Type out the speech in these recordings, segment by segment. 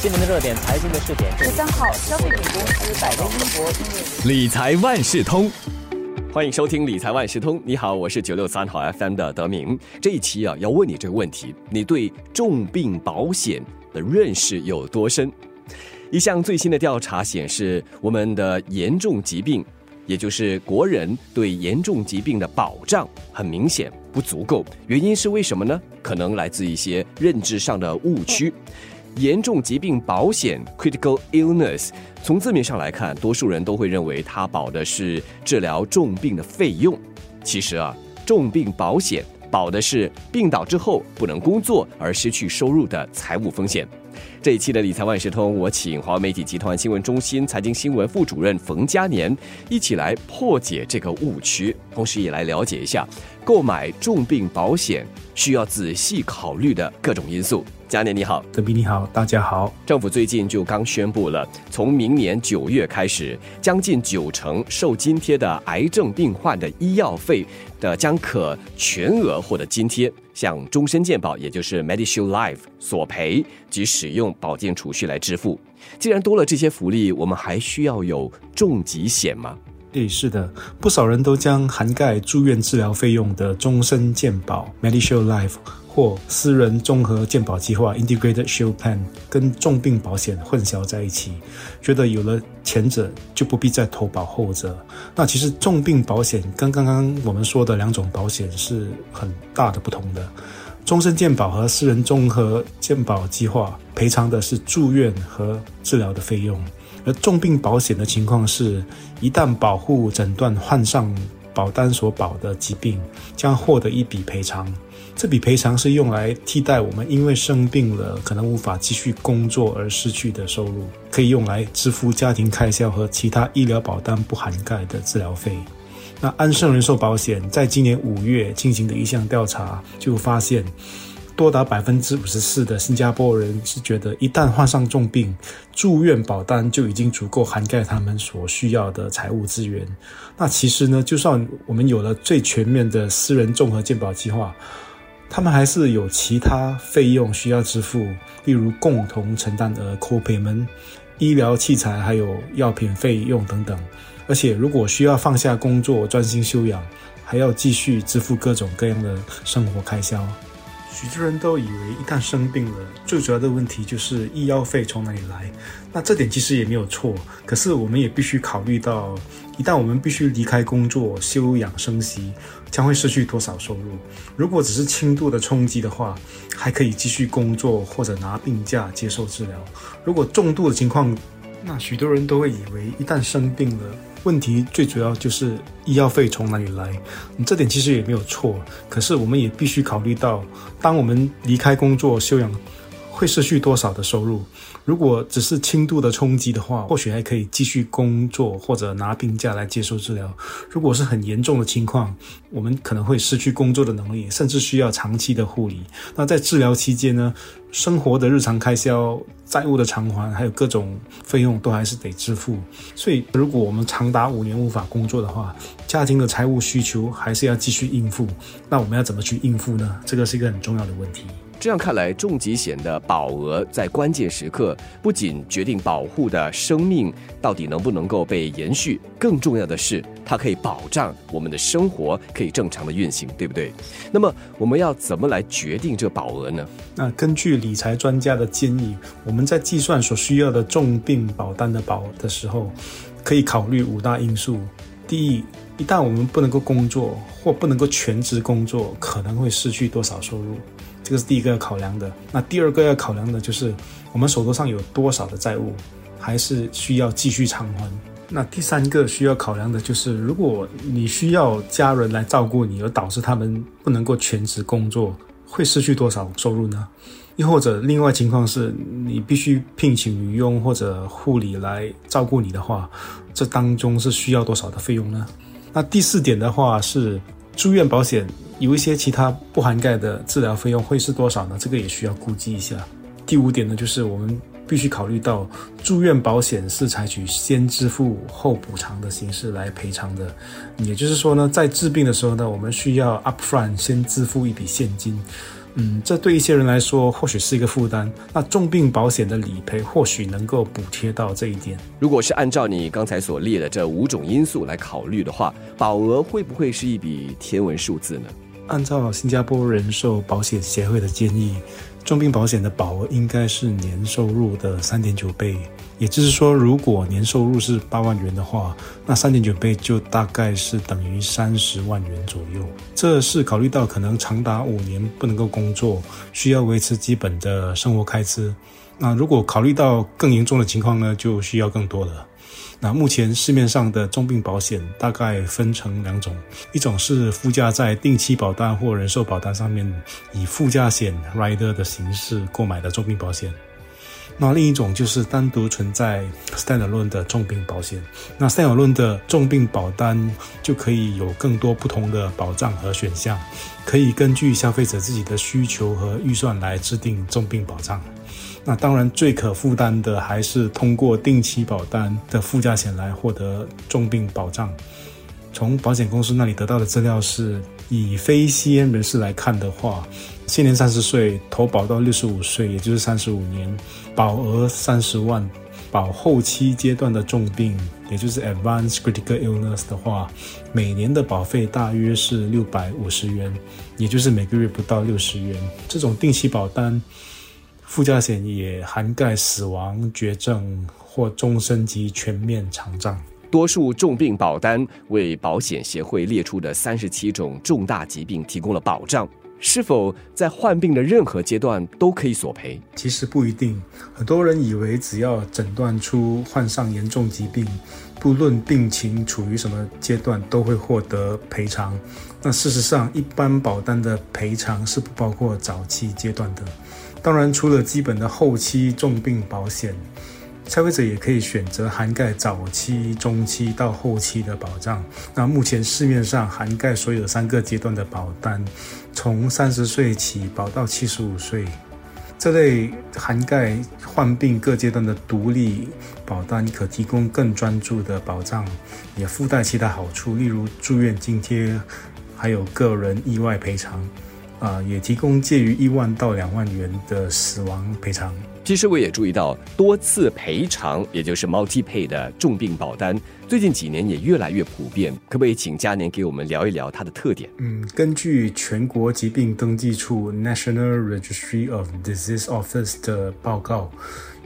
今年的热点财经的试点，十三号，消费品公司百威英博理财万事通，欢迎收听理财万事通。你好，我是九六三号 FM 的德明。这一期啊，要问你这个问题：你对重病保险的认识有多深？一项最新的调查显示，我们的严重疾病。也就是国人对严重疾病的保障很明显不足够，原因是为什么呢？可能来自一些认知上的误区。严重疾病保险 （critical illness） 从字面上来看，多数人都会认为它保的是治疗重病的费用。其实啊，重病保险保的是病倒之后不能工作而失去收入的财务风险。这一期的理财万事通，我请华为媒体集团新闻中心财经新闻副主任冯嘉年一起来破解这个误区，同时也来了解一下购买重病保险需要仔细考虑的各种因素。嘉年你好，德比你好，大家好。政府最近就刚宣布了，从明年九月开始，将近九成受津贴的癌症病患的医药费的将可全额获得津贴，向终身健保，也就是 Medishield Life 索赔及使用保健储蓄来支付。既然多了这些福利，我们还需要有重疾险吗？对，是的，不少人都将涵盖住院治疗费用的终身健保 Medishield Life。或私人综合健保计划 （Integrated Shield Plan） 跟重病保险混淆在一起，觉得有了前者就不必再投保后者。那其实重病保险跟刚刚我们说的两种保险是很大的不同的。终身健保和私人综合健保计划赔偿的是住院和治疗的费用，而重病保险的情况是，一旦保护诊断患上保单所保的疾病，将获得一笔赔偿。这笔赔偿是用来替代我们因为生病了可能无法继续工作而失去的收入，可以用来支付家庭开销和其他医疗保单不涵盖的治疗费。那安盛人寿保险在今年五月进行的一项调查就发现，多达百分之五十四的新加坡人是觉得一旦患上重病，住院保单就已经足够涵盖他们所需要的财务资源。那其实呢，就算我们有了最全面的私人综合健保计划，他们还是有其他费用需要支付，例如共同承担的 copayment、医疗器材还有药品费用等等。而且，如果需要放下工作专心休养，还要继续支付各种各样的生活开销。许多人都以为一旦生病了，最主要的问题就是医药费从哪里来。那这点其实也没有错，可是我们也必须考虑到，一旦我们必须离开工作休养生息。将会失去多少收入？如果只是轻度的冲击的话，还可以继续工作或者拿病假接受治疗。如果重度的情况，那许多人都会以为一旦生病了，问题最主要就是医药费从哪里来。这点其实也没有错，可是我们也必须考虑到，当我们离开工作休养。会失去多少的收入？如果只是轻度的冲击的话，或许还可以继续工作或者拿病假来接受治疗。如果是很严重的情况，我们可能会失去工作的能力，甚至需要长期的护理。那在治疗期间呢，生活的日常开销、债务的偿还，还有各种费用都还是得支付。所以，如果我们长达五年无法工作的话，家庭的财务需求还是要继续应付。那我们要怎么去应付呢？这个是一个很重要的问题。这样看来，重疾险的保额在关键时刻不仅决定保护的生命到底能不能够被延续，更重要的是，它可以保障我们的生活可以正常的运行，对不对？那么，我们要怎么来决定这保额呢？那根据理财专家的建议，我们在计算所需要的重病保单的保的时候，可以考虑五大因素。第一，一旦我们不能够工作或不能够全职工作，可能会失去多少收入？这个是第一个要考量的。那第二个要考量的就是我们手头上有多少的债务，还是需要继续偿还。那第三个需要考量的就是，如果你需要家人来照顾你，而导致他们不能够全职工作，会失去多少收入呢？又或者另外情况是你必须聘请女佣或者护理来照顾你的话，这当中是需要多少的费用呢？那第四点的话是住院保险。有一些其他不涵盖的治疗费用会是多少呢？这个也需要估计一下。第五点呢，就是我们必须考虑到住院保险是采取先支付后补偿的形式来赔偿的，也就是说呢，在治病的时候呢，我们需要 upfront 先支付一笔现金，嗯，这对一些人来说或许是一个负担。那重病保险的理赔或许能够补贴到这一点。如果是按照你刚才所列的这五种因素来考虑的话，保额会不会是一笔天文数字呢？按照新加坡人寿保险协会的建议。重病保险的保额应该是年收入的三点九倍，也就是说，如果年收入是八万元的话，那三点九倍就大概是等于三十万元左右。这是考虑到可能长达五年不能够工作，需要维持基本的生活开支。那如果考虑到更严重的情况呢，就需要更多了。那目前市面上的重病保险大概分成两种，一种是附加在定期保单或人寿保单上面，以附加险 （rider） 的形式购买的重病保险。那另一种就是单独存在 standalone 的重病保险。那 standalone 的重病保单就可以有更多不同的保障和选项，可以根据消费者自己的需求和预算来制定重病保障。那当然，最可负担的还是通过定期保单的附加险来获得重病保障。从保险公司那里得到的资料是，以非吸烟人士来看的话，现年三十岁投保到六十五岁，也就是三十五年，保额三十万，保后期阶段的重病，也就是 advanced critical illness 的话，每年的保费大约是六百五十元，也就是每个月不到六十元。这种定期保单。附加险也涵盖死亡、绝症或终身及全面残障。多数重病保单为保险协会列出的三十七种重大疾病提供了保障，是否在患病的任何阶段都可以索赔？其实不一定。很多人以为只要诊断出患上严重疾病，不论病情处于什么阶段，都会获得赔偿。那事实上，一般保单的赔偿是不包括早期阶段的。当然，除了基本的后期重病保险，消费者也可以选择涵盖早期、中期到后期的保障。那目前市面上涵盖所有三个阶段的保单，从三十岁起保到七十五岁，这类涵盖患病各阶段的独立保单，可提供更专注的保障，也附带其他好处，例如住院津贴，还有个人意外赔偿。啊，也提供介于一万到两万元的死亡赔偿。其实我也注意到，多次赔偿，也就是 multi pay 的重病保单，最近几年也越来越普遍。可不可以请嘉年给我们聊一聊它的特点？嗯，根据全国疾病登记处 National Registry of Disease Office 的报告，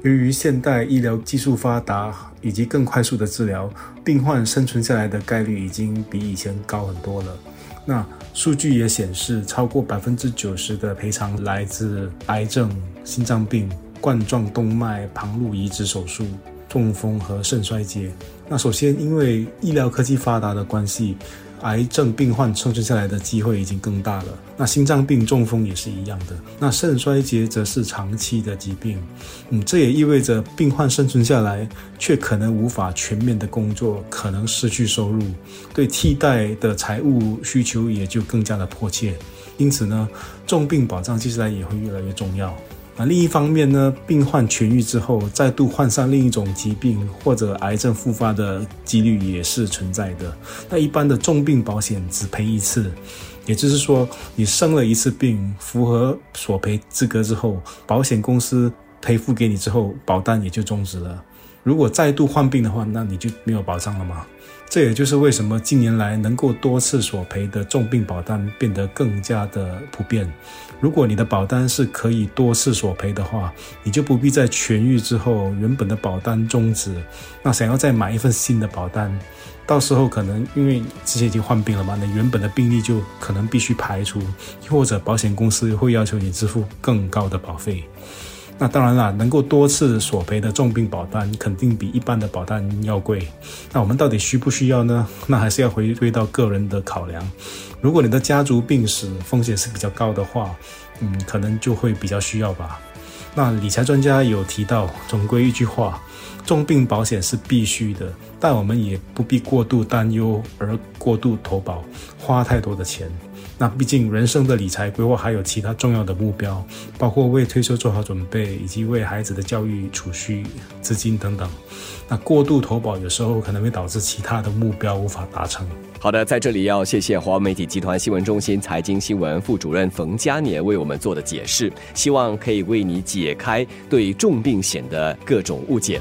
由于现代医疗技术发达以及更快速的治疗，病患生存下来的概率已经比以前高很多了。那数据也显示，超过百分之九十的赔偿来自癌症、心脏病、冠状动脉旁路移植手术、中风和肾衰竭。那首先，因为医疗科技发达的关系。癌症病患生存下来的机会已经更大了。那心脏病、中风也是一样的。那肾衰竭则是长期的疾病，嗯，这也意味着病患生存下来，却可能无法全面的工作，可能失去收入，对替代的财务需求也就更加的迫切。因此呢，重病保障接下来也会越来越重要。另一方面呢，病患痊愈之后再度患上另一种疾病或者癌症复发的几率也是存在的。那一般的重病保险只赔一次，也就是说，你生了一次病，符合索赔资格之后，保险公司赔付给你之后，保单也就终止了。如果再度患病的话，那你就没有保障了吗？这也就是为什么近年来能够多次索赔的重病保单变得更加的普遍。如果你的保单是可以多次索赔的话，你就不必在痊愈之后原本的保单终止，那想要再买一份新的保单，到时候可能因为之前已经患病了嘛，那原本的病例就可能必须排除，或者保险公司会要求你支付更高的保费。那当然啦，能够多次索赔的重病保单肯定比一般的保单要贵。那我们到底需不需要呢？那还是要回归到个人的考量。如果你的家族病史风险是比较高的话，嗯，可能就会比较需要吧。那理财专家有提到，总归一句话，重病保险是必须的，但我们也不必过度担忧而过度投保，花太多的钱。那毕竟人生的理财规划还有其他重要的目标，包括为退休做好准备，以及为孩子的教育储蓄资金等等。那过度投保有时候可能会导致其他的目标无法达成。好的，在这里要谢谢华为媒体集团新闻中心财经新闻副主任冯嘉年为我们做的解释，希望可以为你解开对重病险的各种误解。